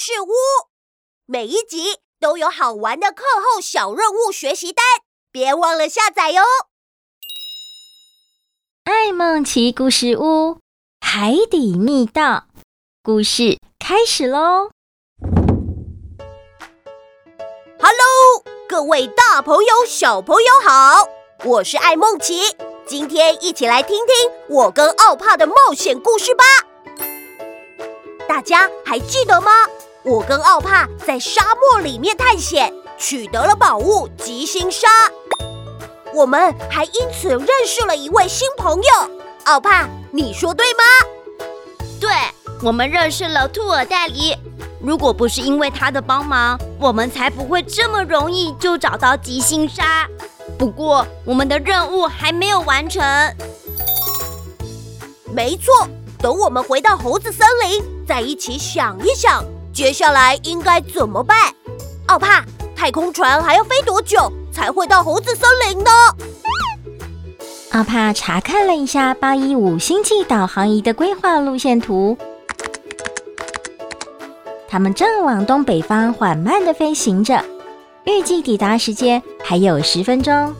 事屋，每一集都有好玩的课后小任务学习单，别忘了下载哟！爱梦奇故事屋，海底密道，故事开始喽！Hello，各位大朋友、小朋友好，我是爱梦奇，今天一起来听听我跟奥帕的冒险故事吧。大家还记得吗？我跟奥帕在沙漠里面探险，取得了宝物极星沙。我们还因此认识了一位新朋友。奥帕，你说对吗？对，我们认识了兔耳袋狸。如果不是因为他的帮忙，我们才不会这么容易就找到极星沙。不过，我们的任务还没有完成。没错，等我们回到猴子森林。再一起想一想，接下来应该怎么办？奥帕，太空船还要飞多久才会到猴子森林呢？奥帕查看了一下八一五星际导航仪的规划路线图，他们正往东北方缓慢的飞行着，预计抵达时间还有十分钟。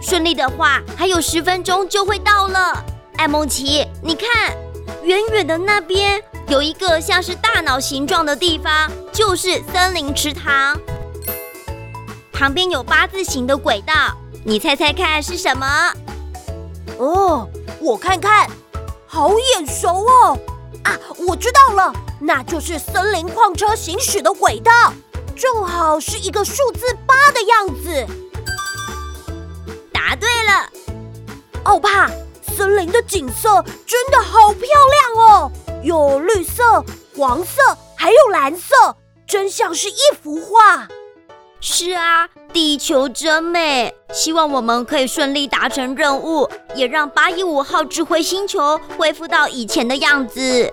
顺利的话，还有十分钟就会到了。艾梦琪，你看，远远的那边。有一个像是大脑形状的地方，就是森林池塘。旁边有八字形的轨道，你猜猜看是什么？哦，我看看，好眼熟哦！啊，我知道了，那就是森林矿车行驶的轨道，正好是一个数字八的样子。答对了，奥帕，森林的景色真的好漂亮哦！有绿色、黄色，还有蓝色，真像是一幅画。是啊，地球真美。希望我们可以顺利达成任务，也让八一五号智慧星球恢复到以前的样子。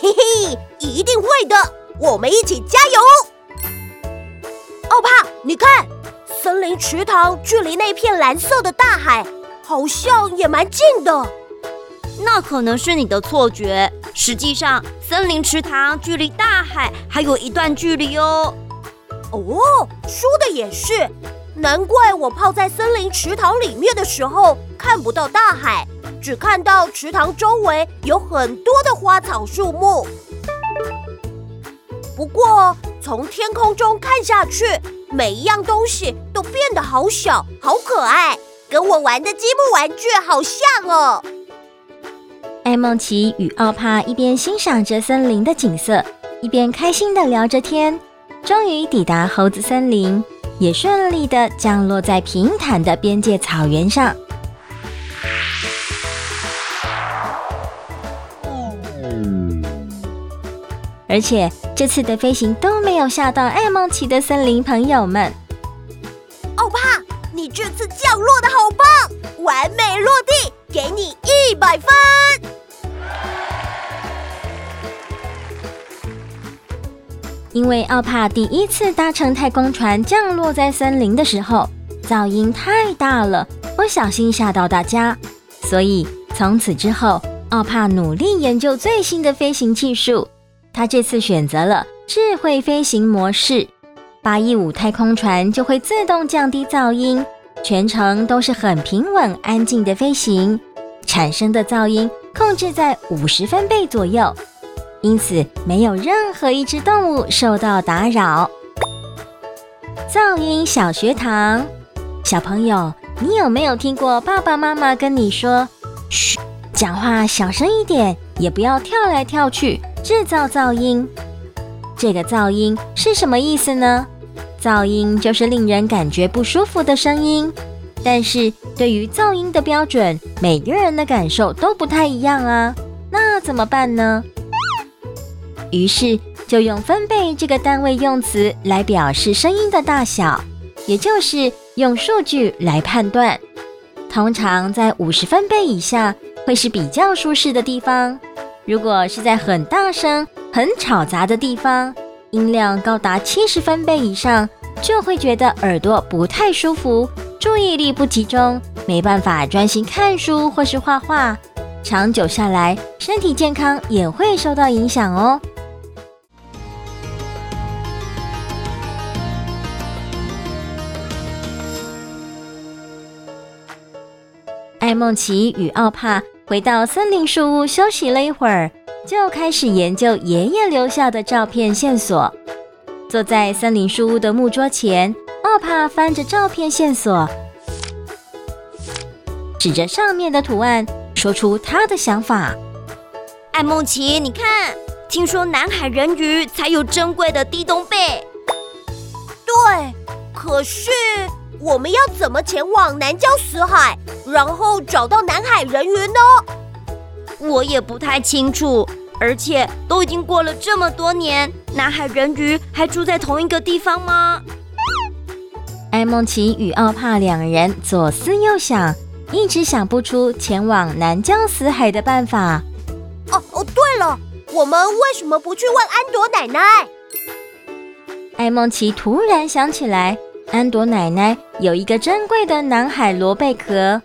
嘿嘿，一定会的，我们一起加油！奥帕，你看，森林池塘距离那片蓝色的大海，好像也蛮近的。那可能是你的错觉。实际上，森林池塘距离大海还有一段距离哦。哦，说的也是，难怪我泡在森林池塘里面的时候看不到大海，只看到池塘周围有很多的花草树木。不过，从天空中看下去，每一样东西都变得好小、好可爱，跟我玩的积木玩具好像哦。艾梦奇与奥帕一边欣赏着森林的景色，一边开心的聊着天。终于抵达猴子森林，也顺利的降落在平坦的边界草原上。而且这次的飞行都没有吓到艾梦奇的森林朋友们。奥帕，你这次降落的好棒，完美落地，给你一百分。因为奥帕第一次搭乘太空船降落在森林的时候，噪音太大了，不小心吓到大家，所以从此之后，奥帕努力研究最新的飞行技术。他这次选择了智慧飞行模式，八一五太空船就会自动降低噪音，全程都是很平稳安静的飞行，产生的噪音控制在五十分贝左右。因此，没有任何一只动物受到打扰。噪音小学堂，小朋友，你有没有听过爸爸妈妈跟你说：“嘘，讲话小声一点，也不要跳来跳去，制造噪音。”这个噪音是什么意思呢？噪音就是令人感觉不舒服的声音。但是，对于噪音的标准，每个人的感受都不太一样啊。那怎么办呢？于是就用分贝这个单位用词来表示声音的大小，也就是用数据来判断。通常在五十分贝以下会是比较舒适的地方。如果是在很大声、很吵杂的地方，音量高达七十分贝以上，就会觉得耳朵不太舒服，注意力不集中，没办法专心看书或是画画。长久下来，身体健康也会受到影响哦。艾梦奇与奥帕回到森林树屋休息了一会儿，就开始研究爷爷留下的照片线索。坐在森林树屋的木桌前，奥帕翻着照片线索，指着上面的图案，说出他的想法。艾梦奇，你看，听说南海人鱼才有珍贵的地洞贝。对，可是我们要怎么前往南礁死海，然后找到南海人鱼呢？我也不太清楚，而且都已经过了这么多年，南海人鱼还住在同一个地方吗？艾梦琪与奥帕两人左思右想，一直想不出前往南疆死海的办法。哦哦，对了，我们为什么不去问安朵奶奶？艾梦琪突然想起来，安朵奶奶有一个珍贵的南海螺贝壳，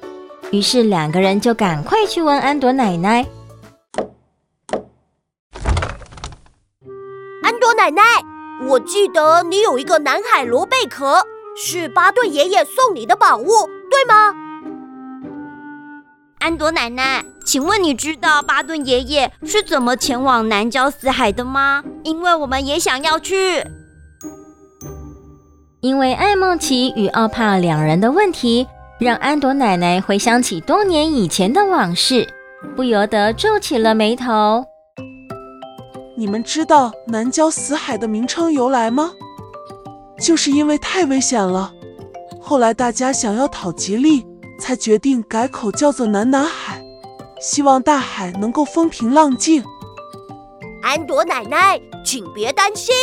于是两个人就赶快去问安朵奶奶。安朵奶奶，我记得你有一个南海螺贝壳，是巴顿爷爷送你的宝物，对吗？安朵奶奶，请问你知道巴顿爷爷是怎么前往南礁死海的吗？因为我们也想要去。因为艾梦琪与奥帕两人的问题，让安朵奶奶回想起多年以前的往事，不由得皱起了眉头。你们知道南郊死海的名称由来吗？就是因为太危险了，后来大家想要讨吉利。才决定改口叫做南南海，希望大海能够风平浪静。安朵奶奶，请别担心，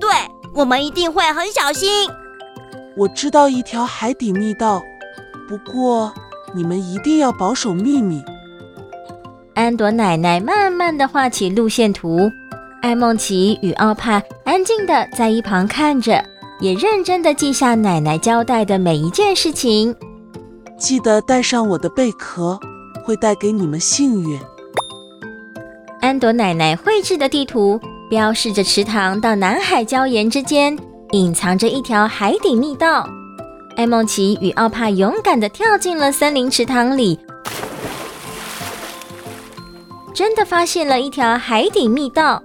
对，我们一定会很小心。我知道一条海底密道，不过你们一定要保守秘密。安朵奶奶慢慢的画起路线图，艾梦琪与奥帕安静的在一旁看着，也认真的记下奶奶交代的每一件事情。记得带上我的贝壳，会带给你们幸运。安朵奶奶绘制的地图标示着池塘到南海礁岩之间隐藏着一条海底密道。艾梦奇与奥帕勇敢地跳进了森林池塘里，真的发现了一条海底密道。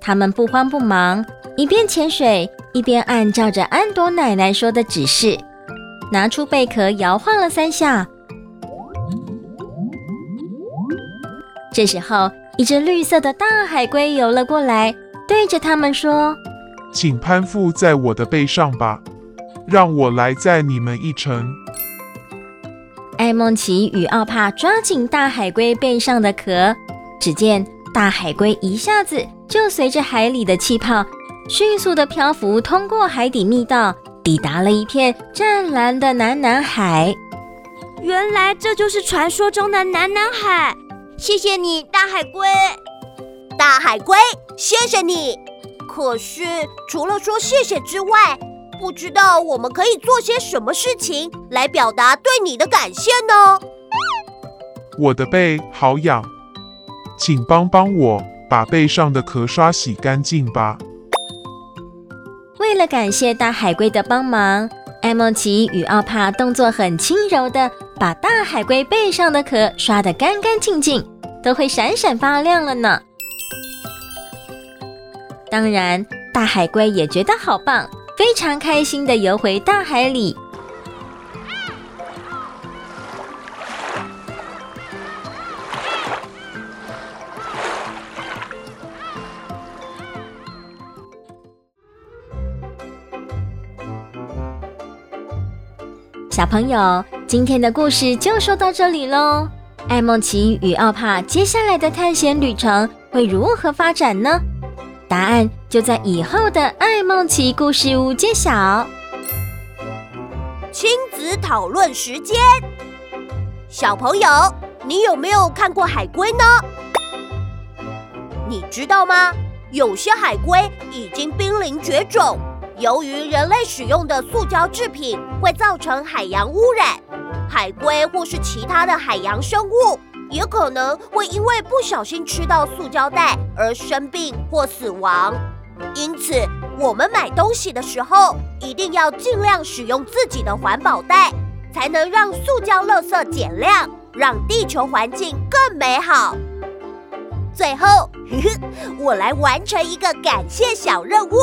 他们不慌不忙，一边潜水一边按照着安朵奶奶说的指示。拿出贝壳，摇晃了三下。这时候，一只绿色的大海龟游了过来，对着他们说：“请攀附在我的背上吧，让我来载你们一程。”艾梦琪与奥帕抓紧大海龟背上的壳，只见大海龟一下子就随着海里的气泡，迅速的漂浮，通过海底密道。抵达了一片湛蓝的南南海，原来这就是传说中的南南海。谢谢你，大海龟。大海龟，谢谢你。可是除了说谢谢之外，不知道我们可以做些什么事情来表达对你的感谢呢？我的背好痒，请帮帮我把背上的壳刷洗干净吧。为了感谢大海龟的帮忙，艾梦琪与奥帕动作很轻柔地把大海龟背上的壳刷得干干净净，都会闪闪发亮了呢。当然，大海龟也觉得好棒，非常开心的游回大海里。小朋友，今天的故事就说到这里喽。艾梦奇与奥帕接下来的探险旅程会如何发展呢？答案就在以后的艾梦奇故事屋揭晓。亲子讨论时间，小朋友，你有没有看过海龟呢？你知道吗？有些海龟已经濒临绝种。由于人类使用的塑胶制品会造成海洋污染，海龟或是其他的海洋生物也可能会因为不小心吃到塑胶袋而生病或死亡。因此，我们买东西的时候一定要尽量使用自己的环保袋，才能让塑胶垃圾减量，让地球环境更美好。最后，呵呵，我来完成一个感谢小任务，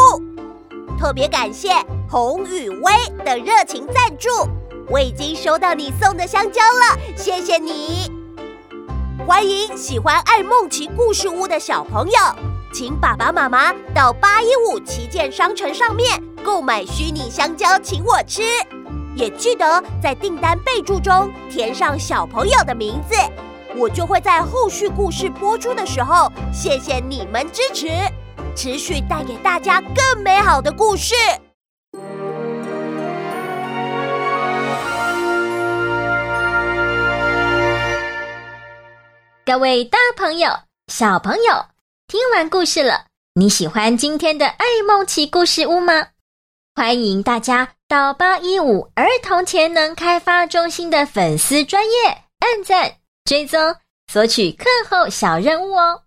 特别感谢洪雨薇的热情赞助。我已经收到你送的香蕉了，谢谢你！欢迎喜欢爱梦奇故事屋的小朋友，请爸爸妈妈到八一五旗舰商城上面购买虚拟香蕉，请我吃。也记得在订单备注中填上小朋友的名字。我就会在后续故事播出的时候，谢谢你们支持，持续带给大家更美好的故事。各位大朋友、小朋友，听完故事了，你喜欢今天的爱梦奇故事屋吗？欢迎大家到八一五儿童潜能开发中心的粉丝专页按赞。追踪，索取课后小任务哦。